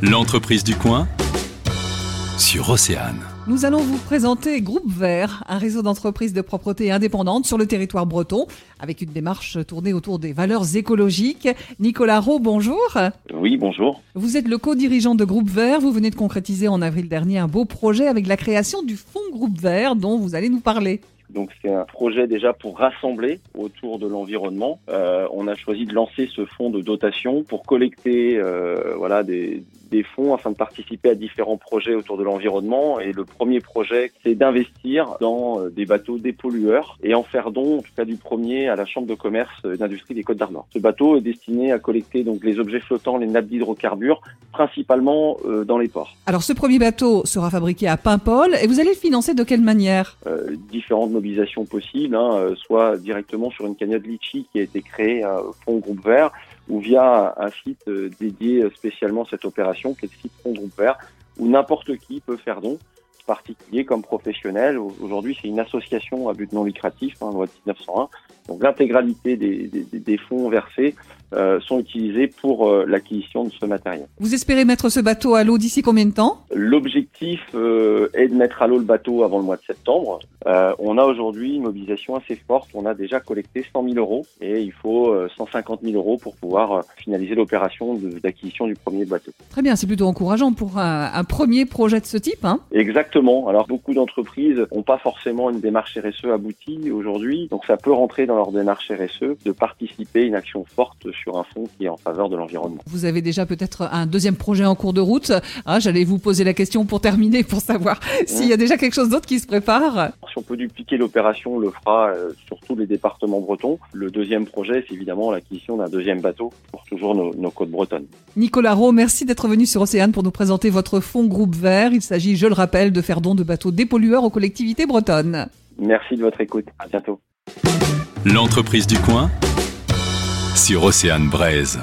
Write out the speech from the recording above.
L'entreprise du coin sur Océane. Nous allons vous présenter Groupe Vert, un réseau d'entreprises de propreté indépendante sur le territoire breton, avec une démarche tournée autour des valeurs écologiques. Nicolas Rowe, bonjour. Oui, bonjour. Vous êtes le co-dirigeant de Groupe Vert. Vous venez de concrétiser en avril dernier un beau projet avec la création du Fonds Groupe Vert dont vous allez nous parler. Donc c'est un projet déjà pour rassembler autour de l'environnement. Euh, on a choisi de lancer ce fonds de dotation pour collecter euh, voilà des, des fonds afin de participer à différents projets autour de l'environnement. Et le premier projet, c'est d'investir dans euh, des bateaux dépollueurs et en faire don, en tout cas du premier, à la Chambre de commerce et d'industrie des Côtes d'Armor. Ce bateau est destiné à collecter donc les objets flottants, les nappes d'hydrocarbures, principalement euh, dans les ports. Alors ce premier bateau sera fabriqué à Paimpol et vous allez le financer de quelle manière? Euh, Différentes mobilisations possibles, hein, euh, soit directement sur une cagnotte litchi qui a été créée à Fonds Groupe Vert, ou via un site euh, dédié spécialement à cette opération, qui est le site Fonds Groupe Vert, où n'importe qui peut faire don, particulier comme professionnel. Aujourd'hui, c'est une association à but non lucratif, hein, loi 1901. Donc l'intégralité des, fonds versés euh, sont utilisés pour euh, l'acquisition de ce matériel. Vous espérez mettre ce bateau à l'eau d'ici combien de temps? L'objectif euh, est de mettre à l'eau le bateau avant le mois de septembre. Euh, on a aujourd'hui une mobilisation assez forte. On a déjà collecté 100 000 euros et il faut 150 000 euros pour pouvoir finaliser l'opération d'acquisition du premier bateau. Très bien, c'est plutôt encourageant pour un, un, premier projet de ce type. Hein Exactement. Alors beaucoup d'entreprises n'ont pas forcément une démarche RSE aboutie aujourd'hui, donc ça peut rentrer dans leur démarche RSE de participer à une action forte sur un fonds qui est en faveur de l'environnement. Vous avez déjà peut-être un deuxième projet en cours de route. Ah, J'allais vous poser la question pour terminer, pour savoir s'il y a déjà quelque chose d'autre qui se prépare. Si on peut dupliquer l'opération, on le fera euh, sur tous les départements bretons. Le deuxième projet, c'est évidemment l'acquisition d'un deuxième bateau pour toujours nos, nos côtes bretonnes. Nicolas Rowe, merci d'être venu sur Océane pour nous présenter votre fonds groupe vert. Il s'agit, je le rappelle, de faire don de bateaux dépollueurs aux collectivités bretonnes. Merci de votre écoute. À bientôt. L'entreprise du coin sur Océane Braise.